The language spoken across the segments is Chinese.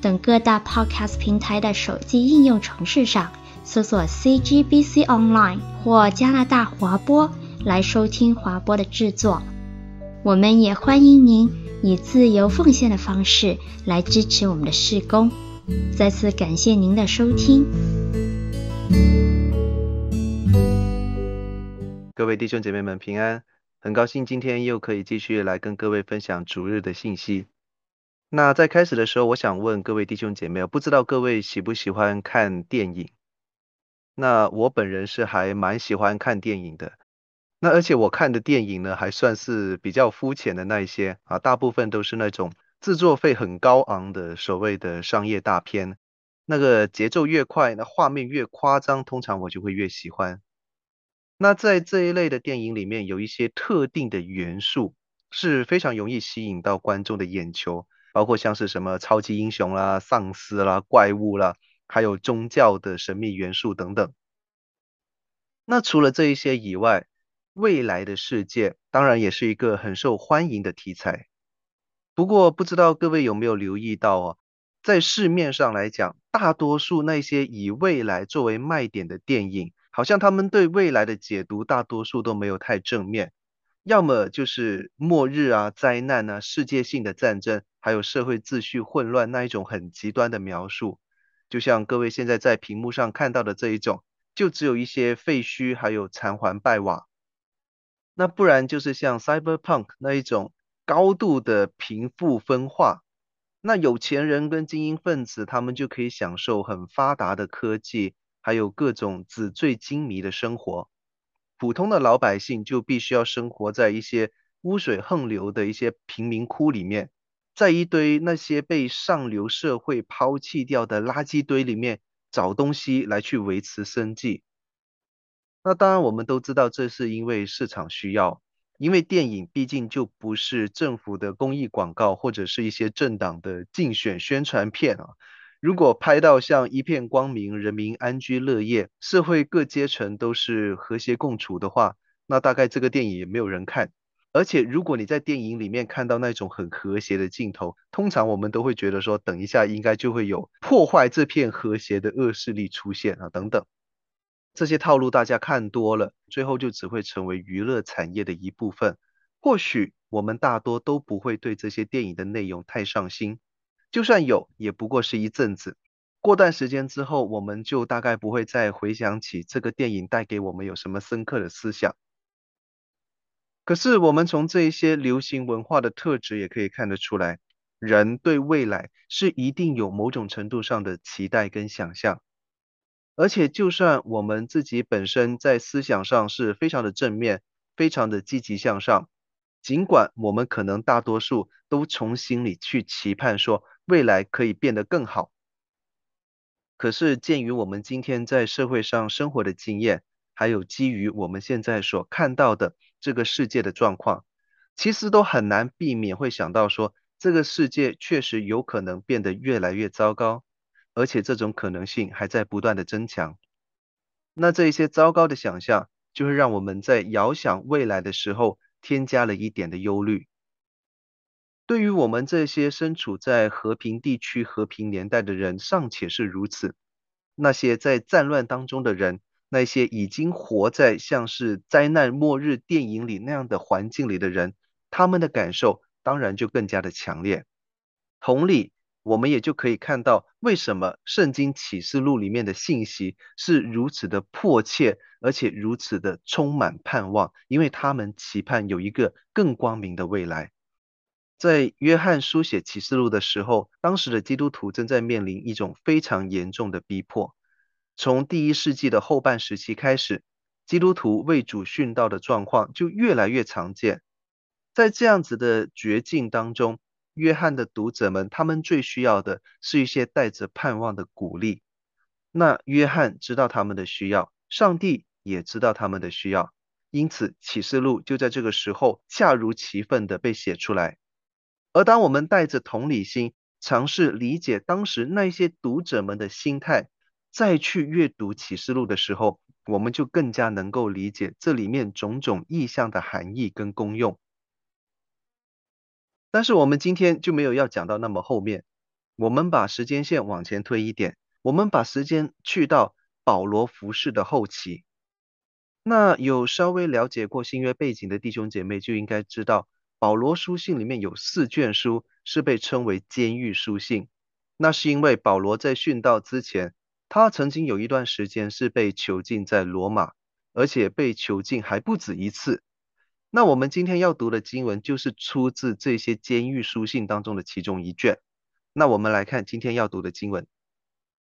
等各大 Podcast 平台的手机应用程式上搜索 CGBC Online 或加拿大华播来收听华播的制作。我们也欢迎您以自由奉献的方式来支持我们的事工。再次感谢您的收听。各位弟兄姐妹们平安。很高兴今天又可以继续来跟各位分享主日的信息。那在开始的时候，我想问各位弟兄姐妹，不知道各位喜不喜欢看电影？那我本人是还蛮喜欢看电影的。那而且我看的电影呢，还算是比较肤浅的那一些啊，大部分都是那种制作费很高昂的所谓的商业大片。那个节奏越快，那画面越夸张，通常我就会越喜欢。那在这一类的电影里面，有一些特定的元素是非常容易吸引到观众的眼球，包括像是什么超级英雄啦、丧尸啦、怪物啦，还有宗教的神秘元素等等。那除了这一些以外，未来的世界当然也是一个很受欢迎的题材。不过，不知道各位有没有留意到哦，在市面上来讲，大多数那些以未来作为卖点的电影。好像他们对未来的解读，大多数都没有太正面，要么就是末日啊、灾难啊、世界性的战争，还有社会秩序混乱那一种很极端的描述，就像各位现在在屏幕上看到的这一种，就只有一些废墟，还有残垣败瓦。那不然就是像 Cyberpunk 那一种高度的贫富分化，那有钱人跟精英分子，他们就可以享受很发达的科技。还有各种纸醉金迷的生活，普通的老百姓就必须要生活在一些污水横流的一些贫民窟里面，在一堆那些被上流社会抛弃掉的垃圾堆里面找东西来去维持生计。那当然，我们都知道这是因为市场需要，因为电影毕竟就不是政府的公益广告或者是一些政党的竞选宣传片啊。如果拍到像一片光明、人民安居乐业、社会各阶层都是和谐共处的话，那大概这个电影也没有人看。而且，如果你在电影里面看到那种很和谐的镜头，通常我们都会觉得说，等一下应该就会有破坏这片和谐的恶势力出现啊，等等。这些套路大家看多了，最后就只会成为娱乐产业的一部分。或许我们大多都不会对这些电影的内容太上心。就算有，也不过是一阵子。过段时间之后，我们就大概不会再回想起这个电影带给我们有什么深刻的思想。可是，我们从这一些流行文化的特质也可以看得出来，人对未来是一定有某种程度上的期待跟想象。而且，就算我们自己本身在思想上是非常的正面，非常的积极向上。尽管我们可能大多数都从心里去期盼说未来可以变得更好，可是鉴于我们今天在社会上生活的经验，还有基于我们现在所看到的这个世界的状况，其实都很难避免会想到说这个世界确实有可能变得越来越糟糕，而且这种可能性还在不断的增强。那这一些糟糕的想象，就会让我们在遥想未来的时候，添加了一点的忧虑。对于我们这些身处在和平地区、和平年代的人，尚且是如此。那些在战乱当中的人，那些已经活在像是灾难末日电影里那样的环境里的人，他们的感受当然就更加的强烈。同理，我们也就可以看到，为什么圣经启示录里面的信息是如此的迫切，而且如此的充满盼望，因为他们期盼有一个更光明的未来。在约翰书写启示录的时候，当时的基督徒正在面临一种非常严重的逼迫。从第一世纪的后半时期开始，基督徒为主殉道的状况就越来越常见。在这样子的绝境当中，约翰的读者们，他们最需要的是一些带着盼望的鼓励。那约翰知道他们的需要，上帝也知道他们的需要，因此启示录就在这个时候恰如其分的被写出来。而当我们带着同理心，尝试理解当时那些读者们的心态，再去阅读启示录的时候，我们就更加能够理解这里面种种意象的含义跟功用。但是我们今天就没有要讲到那么后面，我们把时间线往前推一点，我们把时间去到保罗服饰的后期。那有稍微了解过新约背景的弟兄姐妹就应该知道，保罗书信里面有四卷书是被称为监狱书信，那是因为保罗在殉道之前。他曾经有一段时间是被囚禁在罗马，而且被囚禁还不止一次。那我们今天要读的经文就是出自这些监狱书信当中的其中一卷。那我们来看今天要读的经文，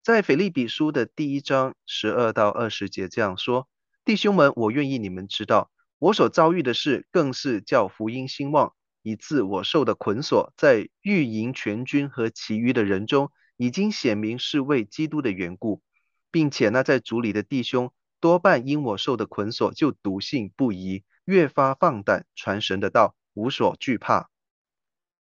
在腓立比书的第一章十二到二十节这样说：弟兄们，我愿意你们知道，我所遭遇的事，更是叫福音兴旺，以致我受的捆锁，在御营全军和其余的人中。已经显明是为基督的缘故，并且那，在主里的弟兄多半因我受的捆锁，就笃信不疑，越发放胆传神的道，无所惧怕。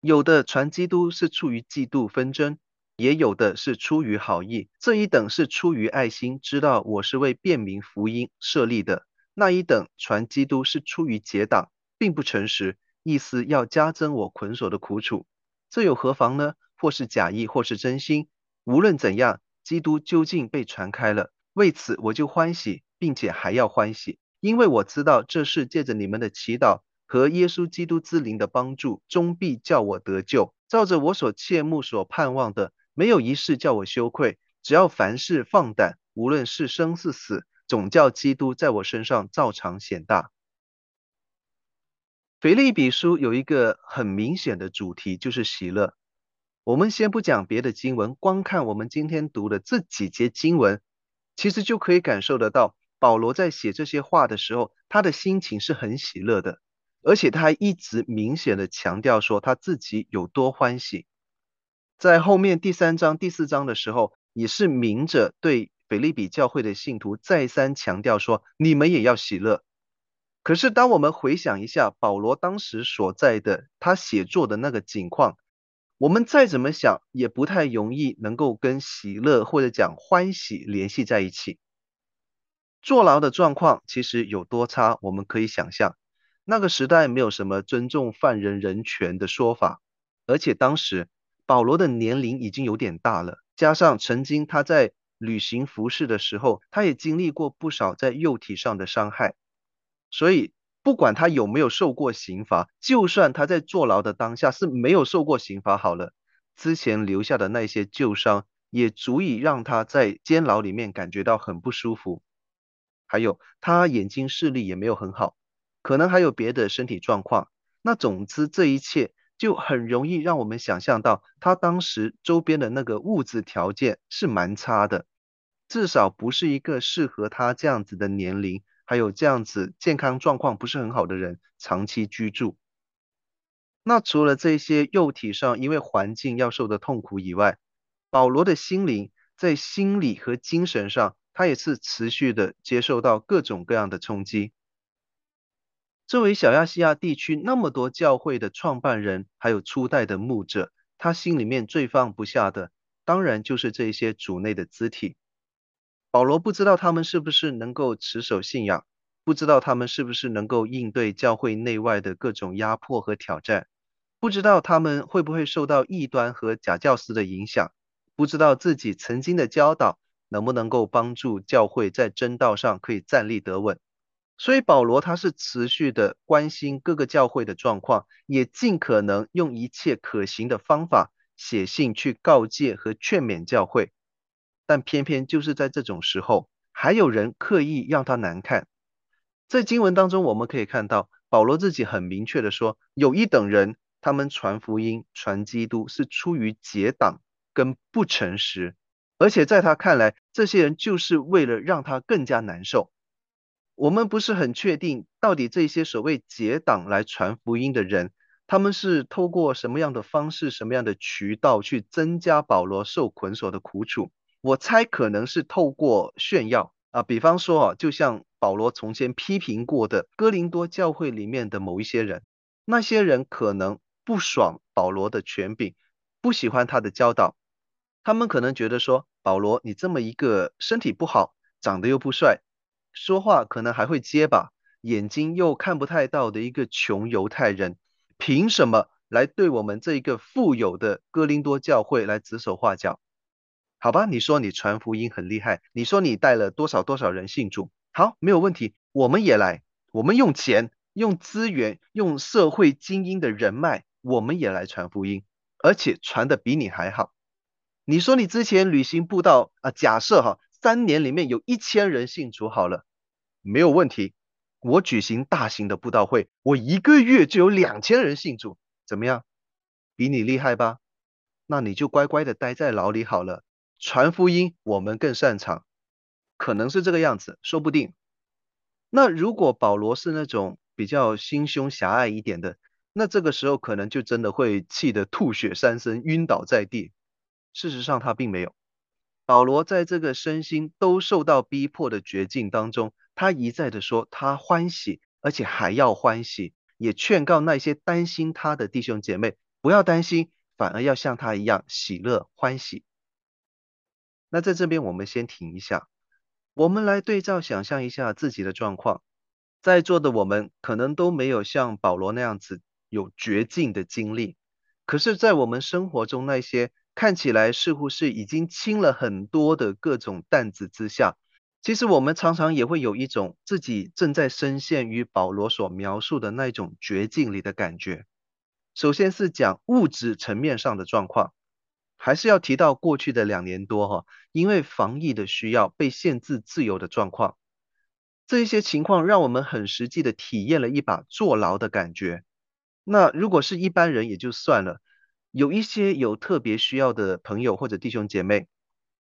有的传基督是出于嫉妒纷争，也有的是出于好意。这一等是出于爱心，知道我是为便民福音设立的；那一等传基督是出于结党，并不诚实，意思要加增我捆锁的苦楚。这有何妨呢？或是假意，或是真心，无论怎样，基督究竟被传开了。为此，我就欢喜，并且还要欢喜，因为我知道这是借着你们的祈祷和耶稣基督之灵的帮助，终必叫我得救。照着我所切慕、所盼望的，没有一事叫我羞愧。只要凡事放胆，无论是生是死，总叫基督在我身上照常显大。腓立比书有一个很明显的主题，就是喜乐。我们先不讲别的经文，光看我们今天读的这几节经文，其实就可以感受得到，保罗在写这些话的时候，他的心情是很喜乐的，而且他还一直明显的强调说他自己有多欢喜。在后面第三章、第四章的时候，也是明着对腓利比教会的信徒再三强调说，你们也要喜乐。可是当我们回想一下保罗当时所在的他写作的那个景况，我们再怎么想，也不太容易能够跟喜乐或者讲欢喜联系在一起。坐牢的状况其实有多差，我们可以想象。那个时代没有什么尊重犯人人权的说法，而且当时保罗的年龄已经有点大了，加上曾经他在旅行服侍的时候，他也经历过不少在肉体上的伤害，所以。不管他有没有受过刑罚，就算他在坐牢的当下是没有受过刑罚好了，之前留下的那些旧伤也足以让他在监牢里面感觉到很不舒服。还有他眼睛视力也没有很好，可能还有别的身体状况。那总之这一切就很容易让我们想象到他当时周边的那个物质条件是蛮差的，至少不是一个适合他这样子的年龄。还有这样子健康状况不是很好的人长期居住，那除了这些肉体上因为环境要受的痛苦以外，保罗的心灵在心理和精神上，他也是持续的接受到各种各样的冲击。作为小亚细亚地区那么多教会的创办人，还有初代的牧者，他心里面最放不下的，当然就是这些主内的肢体。保罗不知道他们是不是能够持守信仰，不知道他们是不是能够应对教会内外的各种压迫和挑战，不知道他们会不会受到异端和假教师的影响，不知道自己曾经的教导能不能够帮助教会在真道上可以站立得稳。所以保罗他是持续的关心各个教会的状况，也尽可能用一切可行的方法写信去告诫和劝勉教会。但偏偏就是在这种时候，还有人刻意让他难看。在经文当中，我们可以看到保罗自己很明确的说，有一等人，他们传福音、传基督是出于结党跟不诚实，而且在他看来，这些人就是为了让他更加难受。我们不是很确定，到底这些所谓结党来传福音的人，他们是透过什么样的方式、什么样的渠道去增加保罗受捆锁的苦楚？我猜可能是透过炫耀啊，比方说啊，就像保罗从前批评过的哥林多教会里面的某一些人，那些人可能不爽保罗的权柄，不喜欢他的教导，他们可能觉得说，保罗你这么一个身体不好、长得又不帅、说话可能还会结巴、眼睛又看不太到的一个穷犹太人。凭什么来对我们这一个富有的哥林多教会来指手画脚？好吧，你说你传福音很厉害，你说你带了多少多少人信主，好，没有问题，我们也来，我们用钱、用资源、用社会精英的人脉，我们也来传福音，而且传的比你还好。你说你之前旅行布道啊，假设哈，三年里面有一千人信主好了，没有问题。我举行大型的布道会，我一个月就有两千人信主，怎么样？比你厉害吧？那你就乖乖的待在牢里好了。传福音我们更擅长，可能是这个样子，说不定。那如果保罗是那种比较心胸狭隘一点的，那这个时候可能就真的会气得吐血三升，晕倒在地。事实上他并没有。保罗在这个身心都受到逼迫的绝境当中。他一再的说，他欢喜，而且还要欢喜，也劝告那些担心他的弟兄姐妹不要担心，反而要像他一样喜乐欢喜。那在这边我们先停一下，我们来对照想象一下自己的状况，在座的我们可能都没有像保罗那样子有绝境的经历，可是，在我们生活中那些看起来似乎是已经轻了很多的各种担子之下。其实我们常常也会有一种自己正在深陷于保罗所描述的那种绝境里的感觉。首先是讲物质层面上的状况，还是要提到过去的两年多哈，因为防疫的需要被限制自由的状况。这一些情况让我们很实际的体验了一把坐牢的感觉。那如果是一般人也就算了，有一些有特别需要的朋友或者弟兄姐妹，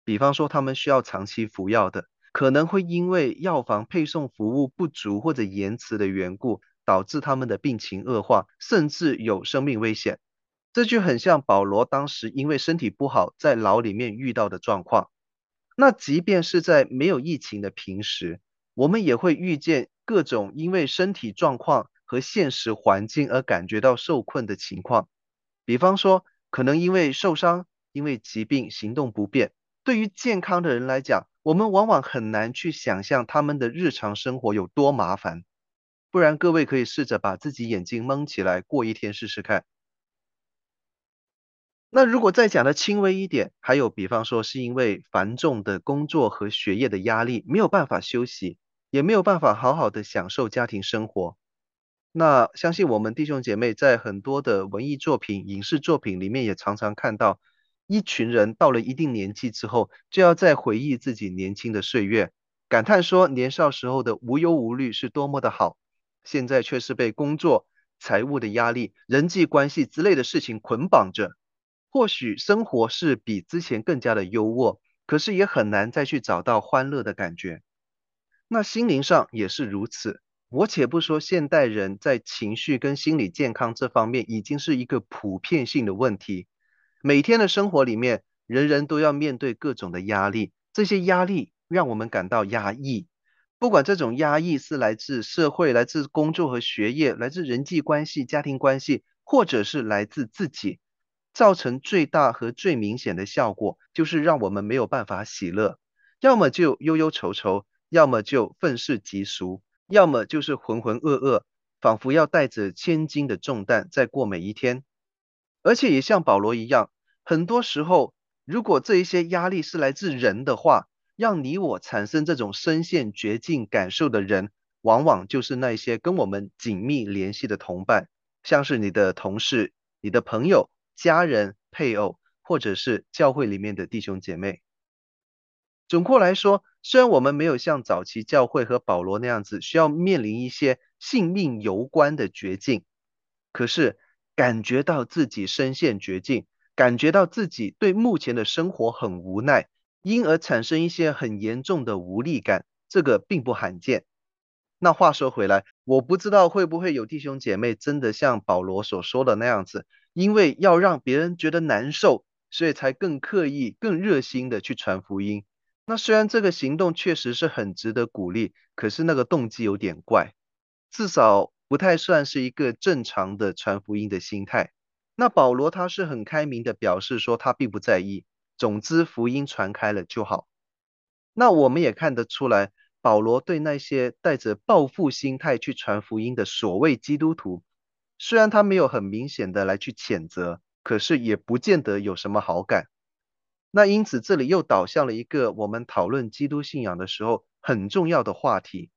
比方说他们需要长期服药的。可能会因为药房配送服务不足或者延迟的缘故，导致他们的病情恶化，甚至有生命危险。这就很像保罗当时因为身体不好，在牢里面遇到的状况。那即便是在没有疫情的平时，我们也会遇见各种因为身体状况和现实环境而感觉到受困的情况。比方说，可能因为受伤，因为疾病行动不便。对于健康的人来讲，我们往往很难去想象他们的日常生活有多麻烦，不然各位可以试着把自己眼睛蒙起来过一天试试看。那如果再讲的轻微一点，还有比方说是因为繁重的工作和学业的压力，没有办法休息，也没有办法好好的享受家庭生活。那相信我们弟兄姐妹在很多的文艺作品、影视作品里面也常常看到。一群人到了一定年纪之后，就要再回忆自己年轻的岁月，感叹说年少时候的无忧无虑是多么的好，现在却是被工作、财务的压力、人际关系之类的事情捆绑着。或许生活是比之前更加的优渥，可是也很难再去找到欢乐的感觉。那心灵上也是如此。我且不说现代人在情绪跟心理健康这方面已经是一个普遍性的问题。每天的生活里面，人人都要面对各种的压力，这些压力让我们感到压抑。不管这种压抑是来自社会、来自工作和学业、来自人际关系、家庭关系，或者是来自自己，造成最大和最明显的效果，就是让我们没有办法喜乐，要么就忧忧愁愁，要么就愤世嫉俗，要么就是浑浑噩噩，仿佛要带着千斤的重担在过每一天。而且也像保罗一样，很多时候，如果这一些压力是来自人的话，让你我产生这种深陷绝境感受的人，往往就是那些跟我们紧密联系的同伴，像是你的同事、你的朋友、家人、配偶，或者是教会里面的弟兄姐妹。总括来说，虽然我们没有像早期教会和保罗那样子需要面临一些性命攸关的绝境，可是，感觉到自己深陷绝境，感觉到自己对目前的生活很无奈，因而产生一些很严重的无力感，这个并不罕见。那话说回来，我不知道会不会有弟兄姐妹真的像保罗所说的那样子，因为要让别人觉得难受，所以才更刻意、更热心的去传福音。那虽然这个行动确实是很值得鼓励，可是那个动机有点怪，至少不太算是一个正常的传福音的心态。那保罗他是很开明的表示说他并不在意，总之福音传开了就好。那我们也看得出来。保罗对那些带着报复心态去传福音的所谓基督徒，虽然他没有很明显的来去谴责，可是也不见得有什么好感。那因此这里又导向了一个我们讨论基督信仰的时候很重要的话题，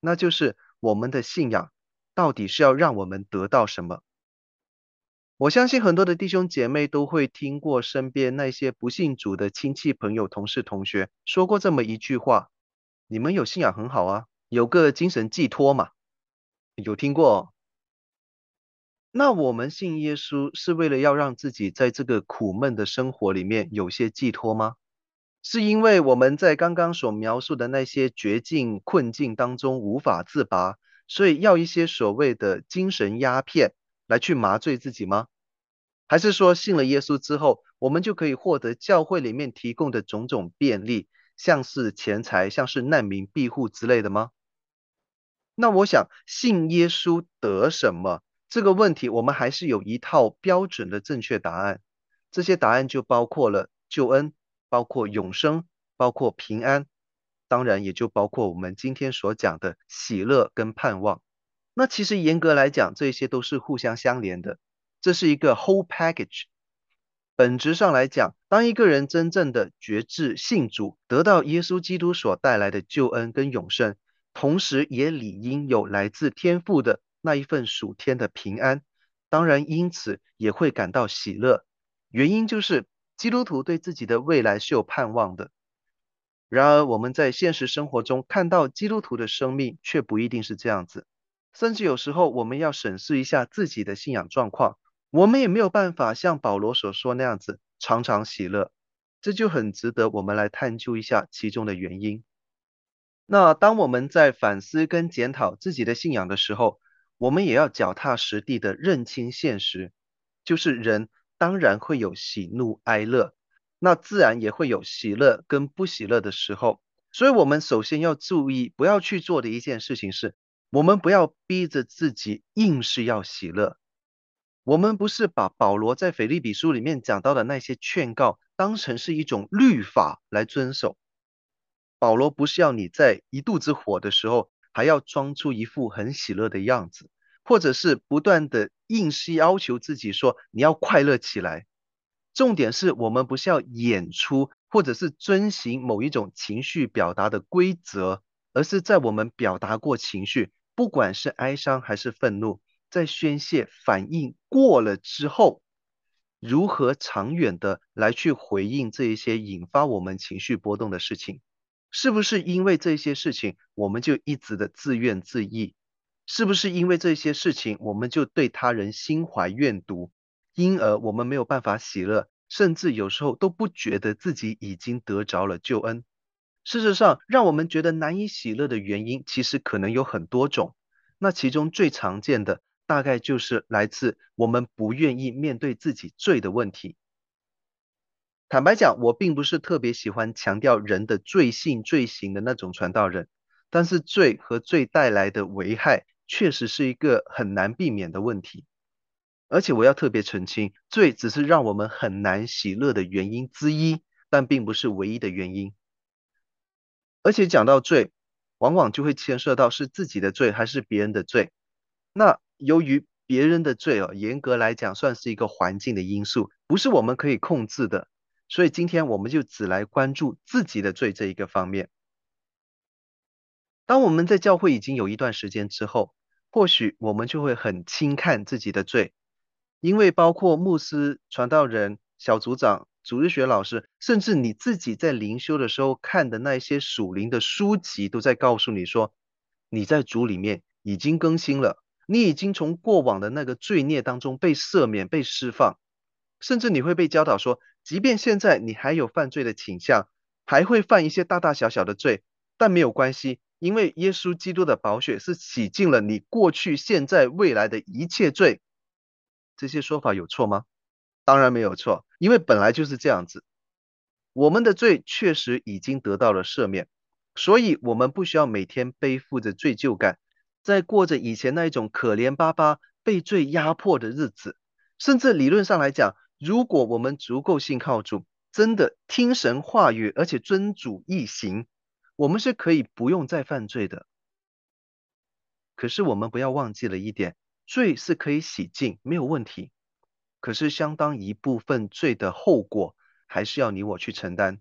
那就是我们的信仰到底是要让我们得到什么？我相信很多的弟兄姐妹都会听过身边那些不信主的亲戚朋友、同事、同学说过这么一句话。你们有信仰很好啊，有个精神寄托嘛，有听过？那我们信耶稣是为了要让自己在这个苦闷的生活里面有些寄托吗？是因为我们在刚刚所描述的那些绝境困境当中无法自拔，所以要一些所谓的精神鸦片来去麻醉自己吗？还是说信了耶稣之后，我们就可以获得教会里面提供的种种便利？像是钱财，像是难民庇护之类的吗？那我想信耶稣得什么？这个问题我们还是有一套标准的正确答案。这些答案就包括了救恩，包括永生，包括平安，当然也就包括我们今天所讲的喜乐跟盼望。那其实严格来讲，这些都是互相相连的，这是一个 whole package。本质上来讲，当一个人真正的决志信主，得到耶稣基督所带来的救恩跟永生，同时也理应有来自天父的那一份属天的平安，当然因此也会感到喜乐。原因就是基督徒对自己的未来是有盼望的。然而我们在现实生活中看到基督徒的生命却不一定是这样子，甚至有时候我们要审视一下自己的信仰状况。我们也没有办法像保罗所说那样子常常喜乐，这就很值得我们来探究一下其中的原因。那当我们在反思跟检讨自己的信仰的时候，我们也要脚踏实地的认清现实，就是人当然会有喜怒哀乐，那自然也会有喜乐跟不喜乐的时候。所以，我们首先要注意不要去做的一件事情是，我们不要逼着自己硬是要喜乐。我们不是把保罗在腓立比书里面讲到的那些劝告当成是一种律法来遵守。保罗不是要你在一肚子火的时候还要装出一副很喜乐的样子，或者是不断的硬是要求自己说你要快乐起来。重点是我们不是要演出或者是遵循某一种情绪表达的规则，而是在我们表达过情绪，不管是哀伤还是愤怒。在宣泄反应过了之后，如何长远的来去回应这一些引发我们情绪波动的事情？是不是因为这些事情我们就一直的自怨自艾？是不是因为这些事情我们就对他人心怀怨毒，因而我们没有办法喜乐，甚至有时候都不觉得自己已经得着了救恩？事实上，让我们觉得难以喜乐的原因，其实可能有很多种。那其中最常见的，大概就是来自我们不愿意面对自己罪的问题。坦白讲，我并不是特别喜欢强调人的罪性、罪行的那种传道人，但是罪和罪带来的危害，确实是一个很难避免的问题。而且我要特别澄清，罪只是让我们很难喜乐的原因之一，但并不是唯一的原因。而且讲到罪，往往就会牵涉到是自己的罪还是别人的罪。那由于别人的罪哦，严格来讲算是一个环境的因素，不是我们可以控制的，所以今天我们就只来关注自己的罪这一个方面。当我们在教会已经有一段时间之后，或许我们就会很轻看自己的罪，因为包括牧师、传道人、小组长、主日学老师，甚至你自己在灵修的时候看的那些属灵的书籍，都在告诉你说，你在主里面已经更新了。你已经从过往的那个罪孽当中被赦免、被释放，甚至你会被教导说，即便现在你还有犯罪的倾向，还会犯一些大大小小的罪，但没有关系，因为耶稣基督的宝血是洗净了你过去、现在、未来的一切罪。这些说法有错吗？当然没有错，因为本来就是这样子。我们的罪确实已经得到了赦免，所以我们不需要每天背负着罪疚感，在过着以前那一种可怜巴巴、被罪压迫的日子。甚至理论上来讲，如果我们足够信靠主，真的听神话语，而且遵主意行，我们是可以不用再犯罪的。可是我们不要忘记了一点，罪是可以洗净，没有问题。可是，相当一部分罪的后果，还是要你我去承担。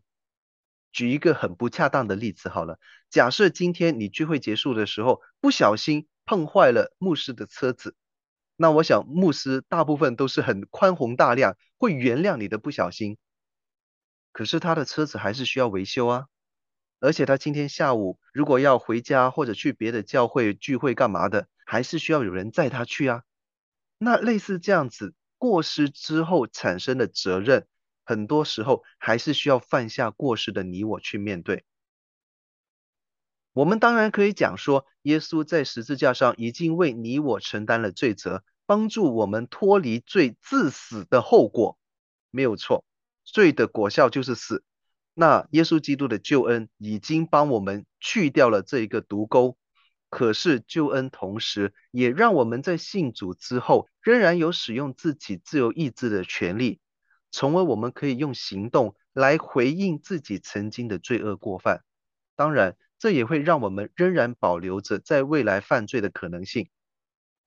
举一个很不恰当的例子好了，假设今天你聚会结束的时候，不小心碰坏了牧师的车子，那我想牧师大部分都是很宽宏大量，会原谅你的不小心。可是他的车子还是需要维修啊，而且他今天下午如果要回家或者去别的教会聚会干嘛的，还是需要有人载他去啊。那类似这样子。过失之后产生的责任，很多时候还是需要犯下过失的你我去面对。我们当然可以讲说，耶稣在十字架上已经为你我承担了罪责，帮助我们脱离罪致死的后果，没有错。罪的果效就是死。那耶稣基督的救恩已经帮我们去掉了这一个毒钩。可是救恩同时也让我们在信主之后，仍然有使用自己自由意志的权利，从而我们可以用行动来回应自己曾经的罪恶过犯。当然，这也会让我们仍然保留着在未来犯罪的可能性。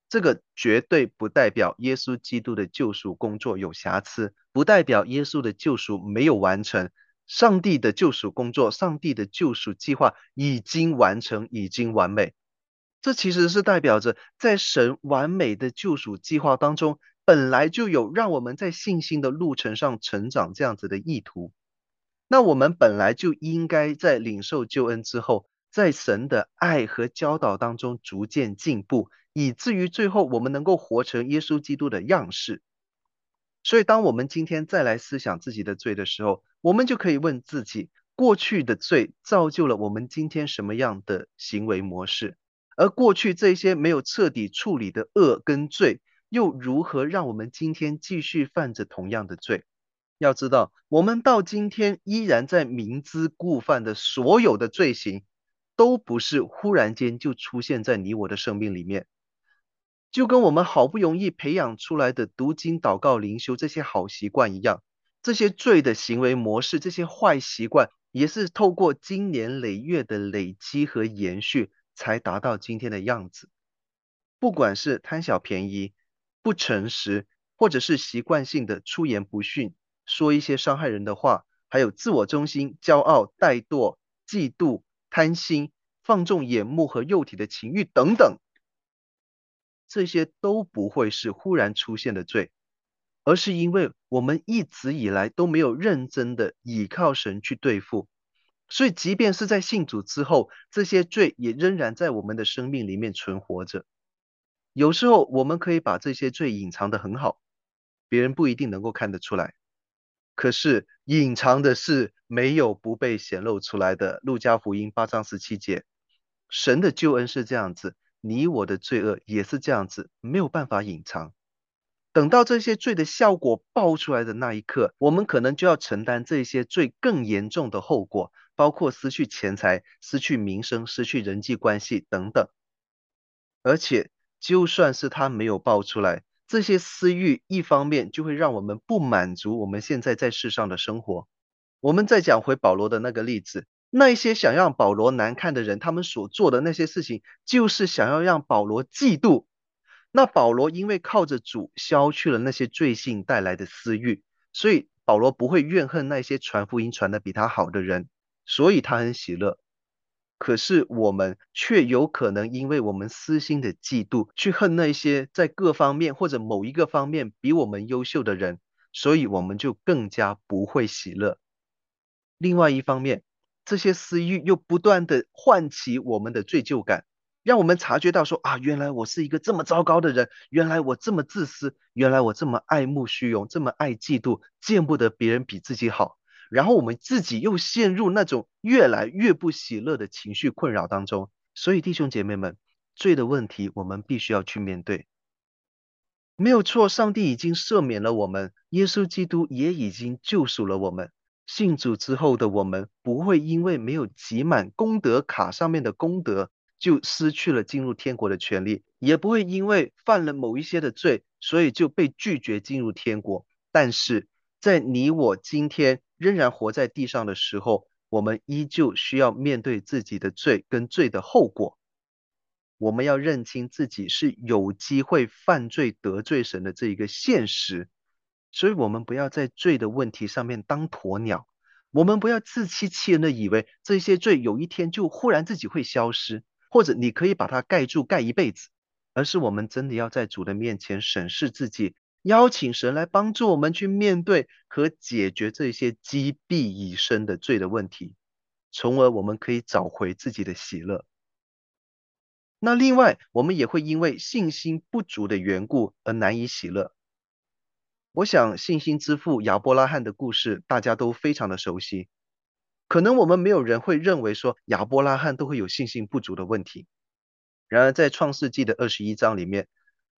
这个绝对不代表耶稣基督的救赎工作有瑕疵，不代表耶稣的救赎没有完成。上帝的救赎工作，上帝的救赎计划已经完成，已经完美。这其实是代表着，在神完美的救赎计划当中，本来就有让我们在信心的路程上成长这样子的意图。那我们本来就应该在领受救恩之后，在神的爱和教导当中逐渐进步，以至于最后我们能够活成耶稣基督的样式。所以，当我们今天再来思想自己的罪的时候，我们就可以问自己：过去的罪造就了我们今天什么样的行为模式？而过去这些没有彻底处理的恶跟罪，又如何让我们今天继续犯着同样的罪？要知道，我们到今天依然在明知故犯的所有的罪行，都不是忽然间就出现在你我的生命里面。就跟我们好不容易培养出来的读经、祷告、灵修这些好习惯一样，这些罪的行为模式、这些坏习惯，也是透过经年累月的累积和延续。才达到今天的样子。不管是贪小便宜、不诚实，或者是习惯性的出言不逊，说一些伤害人的话，还有自我中心、骄傲、怠惰、嫉妒、贪心、放纵眼目和肉体的情欲等等，这些都不会是忽然出现的罪，而是因为我们一直以来都没有认真的倚靠神去对付。所以，即便是在信主之后，这些罪也仍然在我们的生命里面存活着。有时候，我们可以把这些罪隐藏得很好，别人不一定能够看得出来。可是，隐藏的是没有不被显露出来的。路加福音八章十七节，神的救恩是这样子，你我的罪恶也是这样子，没有办法隐藏。等到这些罪的效果爆出来的那一刻，我们可能就要承担这些罪更严重的后果。包括失去钱财、失去名声、失去人际关系等等，而且就算是他没有爆出来，这些私欲一方面就会让我们不满足我们现在在世上的生活。我们再讲回保罗的那个例子，那一些想让保罗难看的人，他们所做的那些事情，就是想要让保罗嫉妒。那保罗因为靠着主消去了那些罪性带来的私欲，所以保罗不会怨恨那些传福音传的比他好的人。所以他很喜乐，可是我们却有可能因为我们私心的嫉妒，去恨那些在各方面或者某一个方面比我们优秀的人，所以我们就更加不会喜乐。另外一方面，这些私欲又不断的唤起我们的罪疚感，让我们察觉到说啊，原来我是一个这么糟糕的人，原来我这么自私，原来我这么爱慕虚荣，这么爱嫉妒，见不得别人比自己好。然后我们自己又陷入那种越来越不喜乐的情绪困扰当中，所以弟兄姐妹们，罪的问题我们必须要去面对。没有错，上帝已经赦免了我们，耶稣基督也已经救赎了我们。信主之后的我们，不会因为没有集满功德卡上面的功德，就失去了进入天国的权利，也不会因为犯了某一些的罪，所以就被拒绝进入天国。但是在你我今天仍然活在地上的时候，我们依旧需要面对自己的罪跟罪的后果。我们要认清自己是有机会犯罪得罪神的这一个现实，所以我们不要在罪的问题上面当鸵鸟，我们不要自欺欺人的以为这些罪有一天就忽然自己会消失。或者你可以把它盖住，盖一辈子，而是我们真的要在主的面前审视自己，邀请神来帮助我们去面对和解决这些积弊已深的罪的问题，从而我们可以找回自己的喜乐。那另外，我们也会因为信心不足的缘故而难以喜乐。我想信心之父亚伯拉罕的故事大家都非常的熟悉。可能我们没有人会认为说亚伯拉罕都会有信心不足的问题。然而在创世纪的二十一章里面，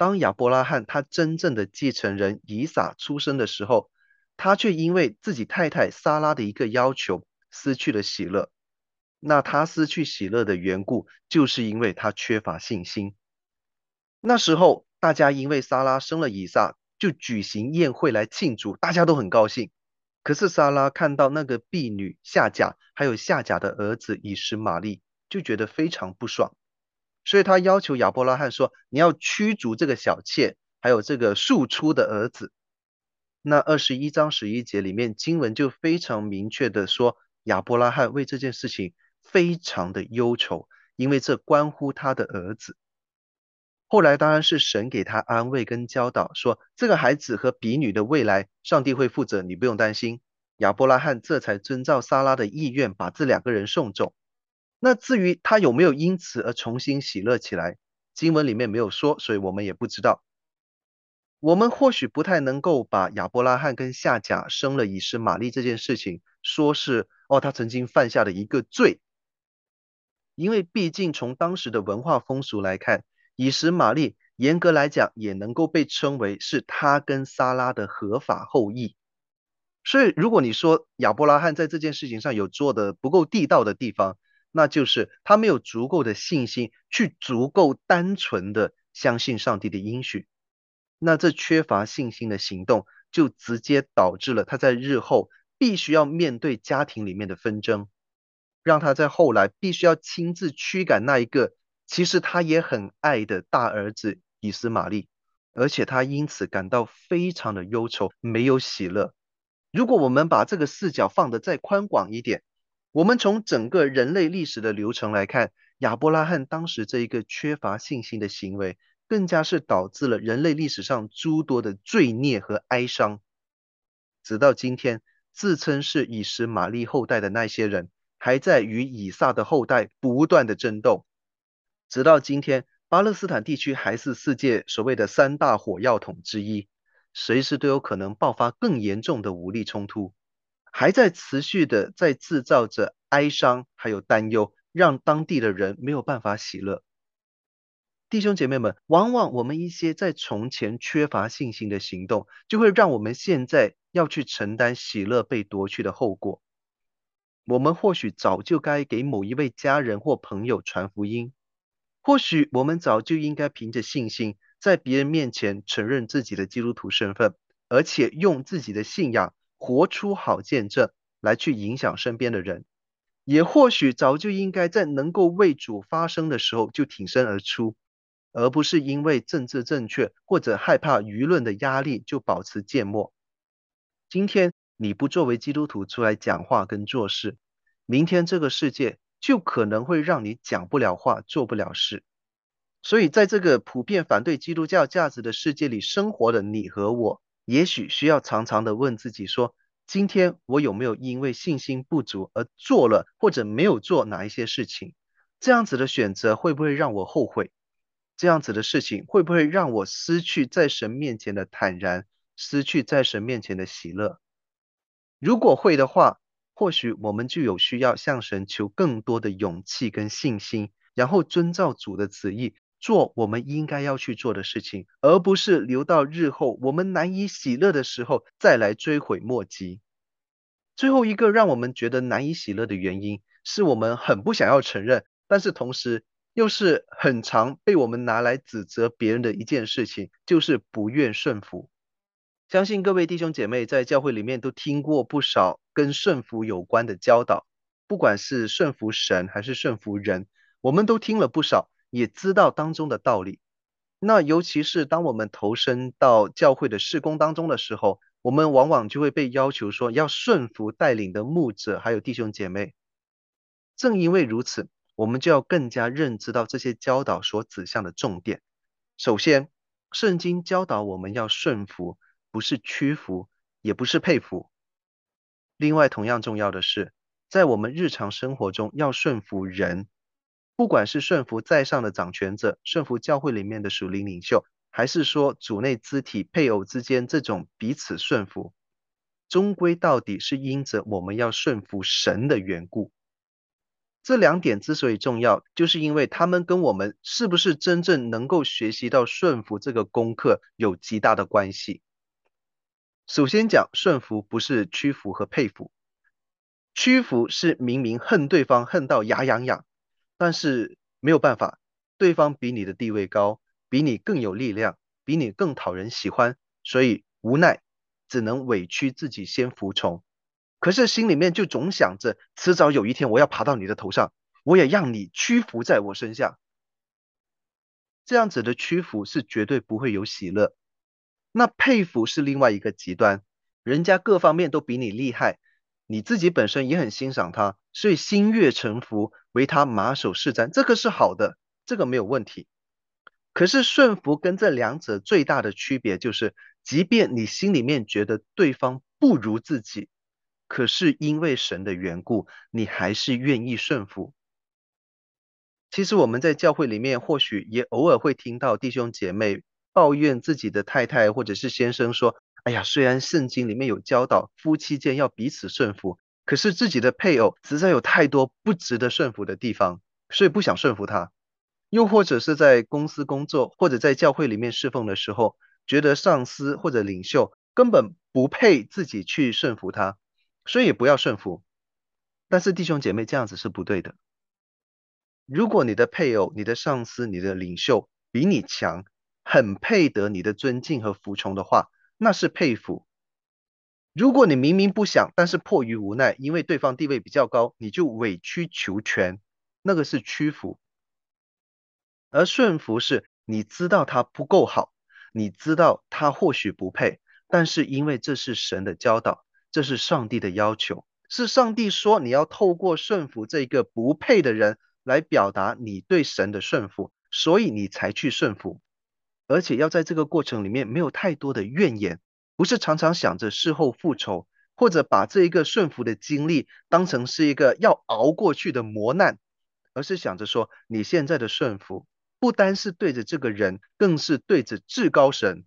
当亚伯拉罕他真正的继承人以撒出生的时候，他却因为自己太太撒拉的一个要求失去了喜乐。那他失去喜乐的缘故，就是因为他缺乏信心。那时候大家因为撒拉生了以撒，就举行宴会来庆祝，大家都很高兴。可是撒拉看到那个婢女夏甲，还有夏甲的儿子以实玛利，就觉得非常不爽，所以他要求亚伯拉罕说：“你要驱逐这个小妾，还有这个庶出的儿子。”那二十一章十一节里面经文就非常明确的说，亚伯拉罕为这件事情非常的忧愁，因为这关乎他的儿子。后来当然是神给他安慰跟教导，说这个孩子和婢女的未来，上帝会负责，你不用担心。亚伯拉罕这才遵照撒拉的意愿，把这两个人送走。那至于他有没有因此而重新喜乐起来，经文里面没有说，所以我们也不知道。我们或许不太能够把亚伯拉罕跟夏甲生了以实玛利这件事情，说是哦，他曾经犯下的一个罪，因为毕竟从当时的文化风俗来看。以实玛利严格来讲也能够被称为是他跟撒拉的合法后裔，所以如果你说亚伯拉罕在这件事情上有做的不够地道的地方，那就是他没有足够的信心去足够单纯的相信上帝的应许，那这缺乏信心的行动就直接导致了他在日后必须要面对家庭里面的纷争，让他在后来必须要亲自驱赶那一个。其实他也很爱的大儿子以斯玛利，而且他因此感到非常的忧愁，没有喜乐。如果我们把这个视角放得再宽广一点，我们从整个人类历史的流程来看，亚伯拉罕当时这一个缺乏信心的行为，更加是导致了人类历史上诸多的罪孽和哀伤。直到今天，自称是以实玛利后代的那些人，还在与以撒的后代不断的争斗。直到今天，巴勒斯坦地区还是世界所谓的三大火药桶之一，随时都有可能爆发更严重的武力冲突，还在持续的在制造着哀伤还有担忧，让当地的人没有办法喜乐。弟兄姐妹们，往往我们一些在从前缺乏信心的行动，就会让我们现在要去承担喜乐被夺去的后果。我们或许早就该给某一位家人或朋友传福音。或许我们早就应该凭着信心，在别人面前承认自己的基督徒身份，而且用自己的信仰活出好见证，来去影响身边的人。也或许早就应该在能够为主发声的时候就挺身而出，而不是因为政治正确或者害怕舆论的压力就保持缄默。今天你不作为基督徒出来讲话跟做事，明天这个世界，就可能会让你讲不了话，做不了事。所以，在这个普遍反对基督教价值的世界里生活的你和我，也许需要常常的问自己说：今天我有没有因为信心不足而做了或者没有做哪一些事情？这样子的选择会不会让我后悔？这样子的事情会不会让我失去在神面前的坦然，失去在神面前的喜乐？如果会的话，或许我们就有需要向神求更多的勇气跟信心，然后遵照主的旨意做我们应该要去做的事情，而不是留到日后我们难以喜乐的时候再来追悔莫及。最后一个让我们觉得难以喜乐的原因，是我们很不想要承认，但是同时又是很常被我们拿来指责别人的一件事情，就是不愿顺服。相信各位弟兄姐妹在教会里面都听过不少跟顺服有关的教导，不管是顺服神还是顺服人，我们都听了不少，也知道当中的道理。那尤其是当我们投身到教会的事工当中的时候，我们往往就会被要求说要顺服带领的牧者还有弟兄姐妹。正因为如此，我们就要更加认知到这些教导所指向的重点。首先，圣经教导我们要顺服，不是屈服，也不是佩服。另外，同样重要的是，在我们日常生活中要顺服人，不管是顺服在上的掌权者，顺服教会里面的属灵领袖。还是说主内肢体配偶之间这种彼此顺服，终归到底是因着我们要顺服神的缘故。这两点之所以重要，就是因为他们跟我们是不是真正能够学习到顺服这个功课有极大的关系。首先讲顺服不是屈服和佩服，屈服是明明恨对方恨到牙痒痒，但是没有办法，对方比你的地位高。比你更有力量，比你更讨人喜欢，所以无奈只能委屈自己先服从。可是心里面就总想着，迟早有一天我要爬到你的头上，我也让你屈服在我身下。这样子的屈服是绝对不会有喜乐。那佩服是另外一个极端，人家各方面都比你厉害，你自己本身也很欣赏他，所以心悦诚服，为他马首是瞻，这个是好的，这个没有问题。可是顺服跟这两者最大的区别就是，即便你心里面觉得对方不如自己，可是因为神的缘故，你还是愿意顺服。其实我们在教会里面，或许也偶尔会听到弟兄姐妹抱怨自己的太太或者是先生说：“哎呀，虽然圣经里面有教导夫妻间要彼此顺服，可是自己的配偶实在有太多不值得顺服的地方，所以不想顺服他。”又或者是在公司工作，或者在教会里面侍奉的时候，觉得上司或者领袖根本不配自己去顺服他，所以也不要顺服。但是弟兄姐妹，这样子是不对的。如果你的配偶、你的上司、你的领袖比你强，很配得你的尊敬和服从的话，那是佩服。如果你明明不想，但是迫于无奈，因为对方地位比较高，你就委曲求全，那个是屈服。而顺服是，你知道他不够好，你知道他或许不配，但是因为这是神的教导，这是上帝的要求，是上帝说你要透过顺服这个不配的人来表达你对神的顺服，所以你才去顺服，而且要在这个过程里面没有太多的怨言，不是常常想着事后复仇，或者把这一个顺服的经历当成是一个要熬过去的磨难，而是想着说你现在的顺服。不单是对着这个人，更是对着至高神。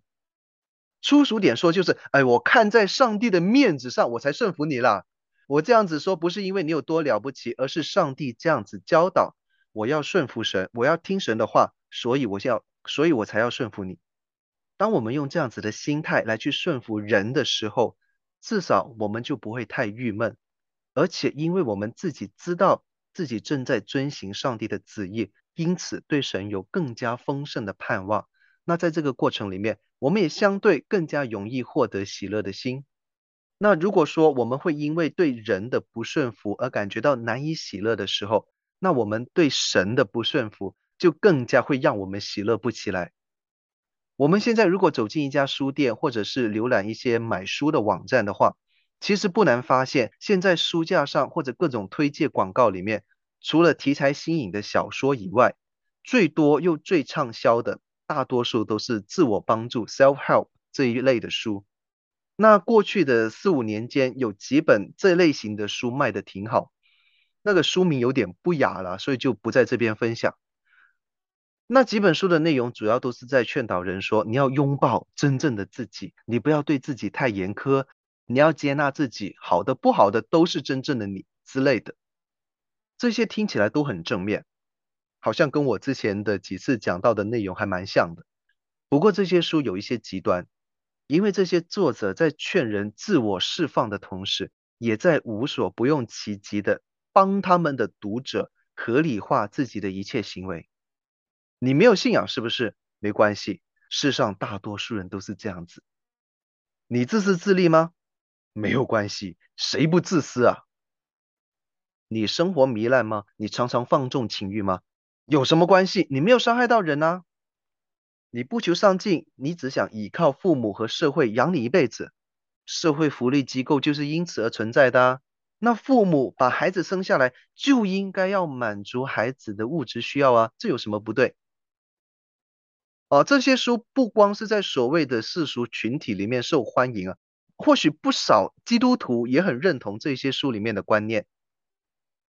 粗俗点说，就是，哎，我看在上帝的面子上，我才顺服你啦。我这样子说，不是因为你有多了不起，而是上帝这样子教导，我要顺服神，我要听神的话，所以我要，所以我才要顺服你。当我们用这样子的心态来去顺服人的时候，至少我们就不会太郁闷，而且因为我们自己知道自己正在遵行上帝的旨意。因此，对神有更加丰盛的盼望。那在这个过程里面，我们也相对更加容易获得喜乐的心。那如果说我们会因为对人的不顺服而感觉到难以喜乐的时候，那我们对神的不顺服就更加会让我们喜乐不起来。我们现在如果走进一家书店，或者是浏览一些买书的网站的话，其实不难发现，现在书架上或者各种推荐广告里面。除了题材新颖的小说以外，最多又最畅销的，大多数都是自我帮助 （self-help） 这一类的书。那过去的四五年间，有几本这类型的书卖得挺好，那个书名有点不雅了，所以就不在这边分享。那几本书的内容主要都是在劝导人说，你要拥抱真正的自己，你不要对自己太严苛，你要接纳自己，好的不好的都是真正的你之类的。这些听起来都很正面，好像跟我之前的几次讲到的内容还蛮像的。不过这些书有一些极端，因为这些作者在劝人自我释放的同时，也在无所不用其极的帮他们的读者合理化自己的一切行为。你没有信仰是不是？没关系，世上大多数人都是这样子。你自私自利吗？没有关系，谁不自私啊？你生活糜烂吗？你常常放纵情欲吗？有什么关系？你没有伤害到人啊。你不求上进，你只想依靠父母和社会养你一辈子，社会福利机构就是因此而存在的啊。那父母把孩子生下来，就应该要满足孩子的物质需要啊，这有什么不对？哦，这些书不光是在所谓的世俗群体里面受欢迎啊。或许不少基督徒也很认同这些书里面的观念，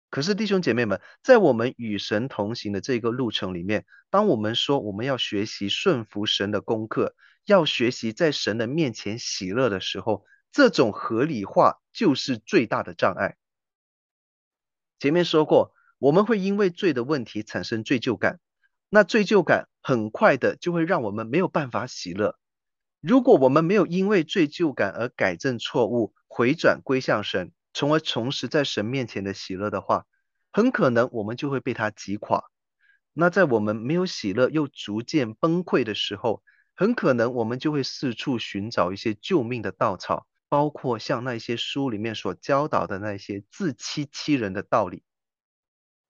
可是弟兄姐妹们，在我们与神同行的这个路程里面，当我们说我们要学习顺服神的功课，要学习在神的面前喜乐的时候，这种合理化就是最大的障碍。前面说过，我们会因为罪的问题产生罪疚感，那罪疚感很快的就会让我们没有办法喜乐。如果我们没有因为罪疚感而改正错误，回转归向神，从而重拾在神面前的喜乐的话，很可能我们就会被他击垮。那在我们没有喜乐又逐渐崩溃的时候，很可能我们就会四处寻找一些救命的稻草，包括像那些书里面所教导的那些自欺欺人的道理。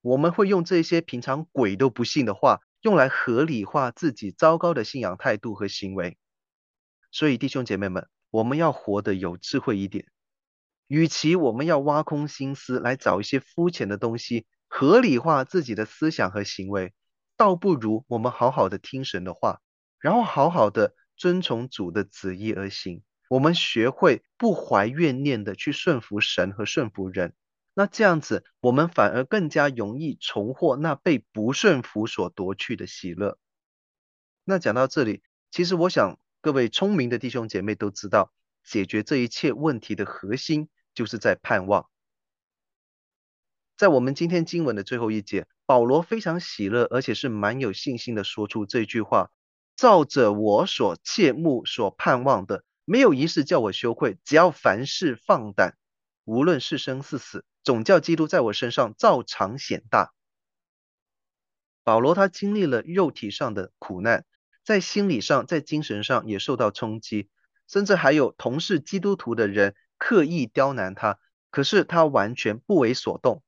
我们会用这些平常鬼都不信的话，用来合理化自己糟糕的信仰态度和行为。所以弟兄姐妹们，我们要活得有智慧一点。与其我们要挖空心思来找一些肤浅的东西，合理化自己的思想和行为，倒不如我们好好的听神的话，然后好好的遵从主的旨意而行。我们学会不怀怨念的去顺服神和顺服人，那这样子，我们反而更加容易重获那被不顺服所夺去的喜乐。那讲到这里，其实我想。各位聪明的弟兄姐妹都知道，解决这一切问题的核心就是在盼望。在我们今天经文的最后一节，保罗非常喜乐，而且是蛮有信心的说出这句话：照着我所切慕、所盼望的，没有一事叫我羞愧。只要凡事放胆，无论是生是死，总叫基督在我身上照常显大。保罗他经历了肉体上的苦难。在心理上，在精神上也受到冲击，甚至还有同是基督徒的人刻意刁难他，可是他完全不为所动。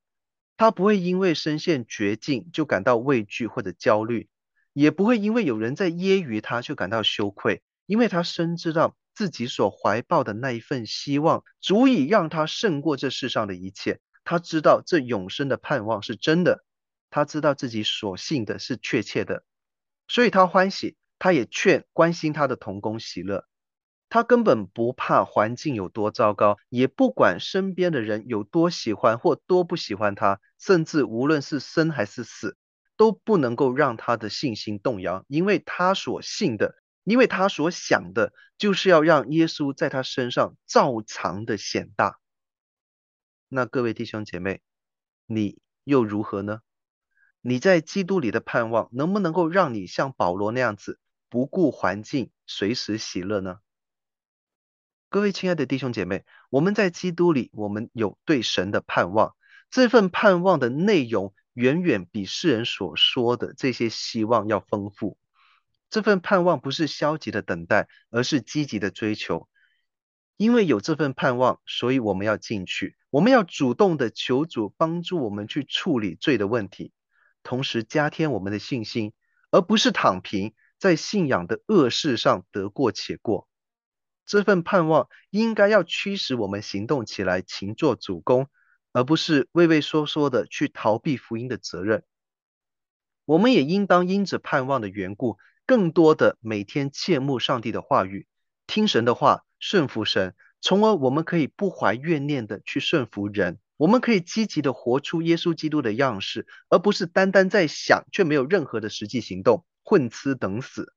他不会因为身陷绝境就感到畏惧或者焦虑，也不会因为有人在揶揄他就感到羞愧，因为他深知道自己所怀抱的那一份希望，足以让他胜过这世上的一切。他知道这永生的盼望是真的，他知道自己所信的是确切的，所以他欢喜。他也劝关心他的同工喜乐，他根本不怕环境有多糟糕，也不管身边的人有多喜欢或多不喜欢他，甚至无论是生还是死，都不能够让他的信心动摇，因为他所信的，因为他所想的，就是要让耶稣在他身上照常的显大。那各位弟兄姐妹，你又如何呢？你在基督里的盼望，能不能够让你像保罗那样子？不顾环境，随时喜乐呢？各位亲爱的弟兄姐妹，我们在基督里，我们有对神的盼望。这份盼望的内容远远比世人所说的这些希望要丰富。这份盼望不是消极的等待，而是积极的追求。因为有这份盼望，所以我们要进去，我们要主动的求主帮助我们去处理罪的问题，同时加添我们的信心，而不是躺平。在信仰的恶事上得过且过，这份盼望应该要驱使我们行动起来，勤做主工，而不是畏畏缩缩的去逃避福音的责任。我们也应当因着盼望的缘故，更多的每天切慕上帝的话语，听神的话，顺服神，从而我们可以不怀怨念的去顺服人。我们可以积极的活出耶稣基督的样式，而不是单单在想，却没有任何的实际行动。混吃等死。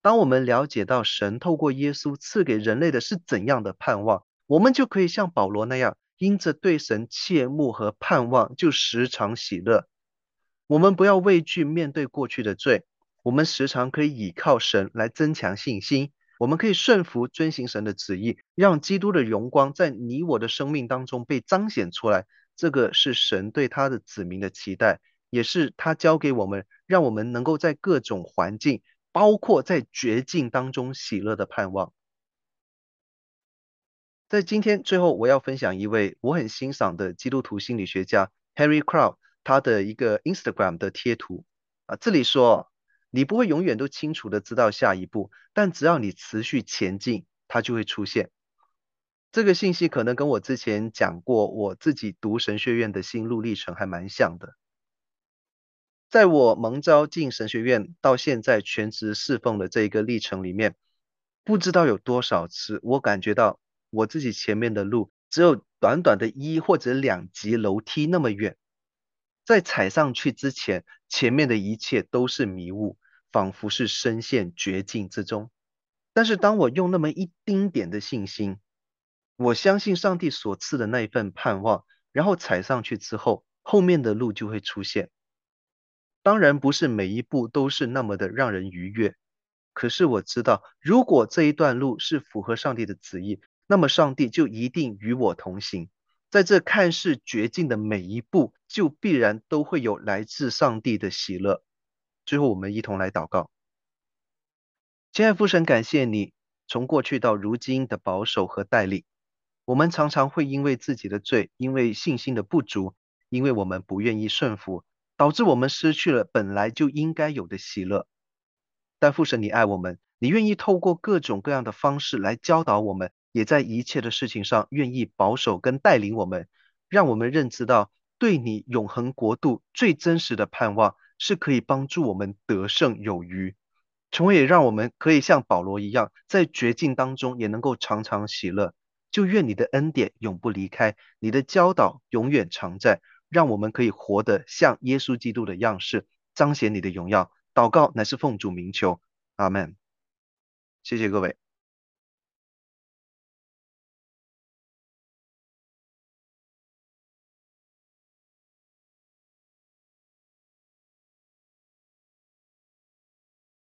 当我们了解到神透过耶稣赐给人类的是怎样的盼望，我们就可以像保罗那样，因着对神切慕和盼望，就时常喜乐。我们不要畏惧面对过去的罪，我们时常可以倚靠神来增强信心。我们可以顺服遵行神的旨意，让基督的荣光在你我的生命当中被彰显出来。这个是神对他的子民的期待，也是他教给我们，让我们能够在各种环境，包括在绝境当中喜乐的盼望。在今天最后，我要分享一位我很欣赏的基督徒心理学家 Harry Cloud 他的一个 Instagram 的贴图啊，这里说。你不会永远都清楚的知道下一步，但只要你持续前进，它就会出现。这个信息可能跟我之前讲过我自己读神学院的心路历程还蛮像的。在我蒙召进神学院到现在全职侍奉的这一个历程里面，不知道有多少次我感觉到我自己前面的路只有短短的一或者两级楼梯那么远，在踩上去之前，前面的一切都是迷雾。仿佛是深陷绝境之中，但是当我用那么一丁点的信心，我相信上帝所赐的那一份盼望，然后踩上去之后，后面的路就会出现。当然不是每一步都是那么的让人愉悦，可是我知道，如果这一段路是符合上帝的旨意，那么上帝就一定与我同行，在这看似绝境的每一步，就必然都会有来自上帝的喜乐。最后，我们一同来祷告。亲爱父神，感谢你从过去到如今的保守和带领。我们常常会因为自己的罪，因为信心的不足，因为我们不愿意顺服，导致我们失去了本来就应该有的喜乐。但父神，你爱我们，你愿意透过各种各样的方式来教导我们，也在一切的事情上愿意保守跟带领我们，让我们认知到对你永恒国度最真实的盼望。是可以帮助我们得胜有余，从而也让我们可以像保罗一样，在绝境当中也能够常常喜乐。就愿你的恩典永不离开，你的教导永远常在，让我们可以活得像耶稣基督的样式，彰显你的荣耀。祷告乃是奉主名求，阿门。谢谢各位。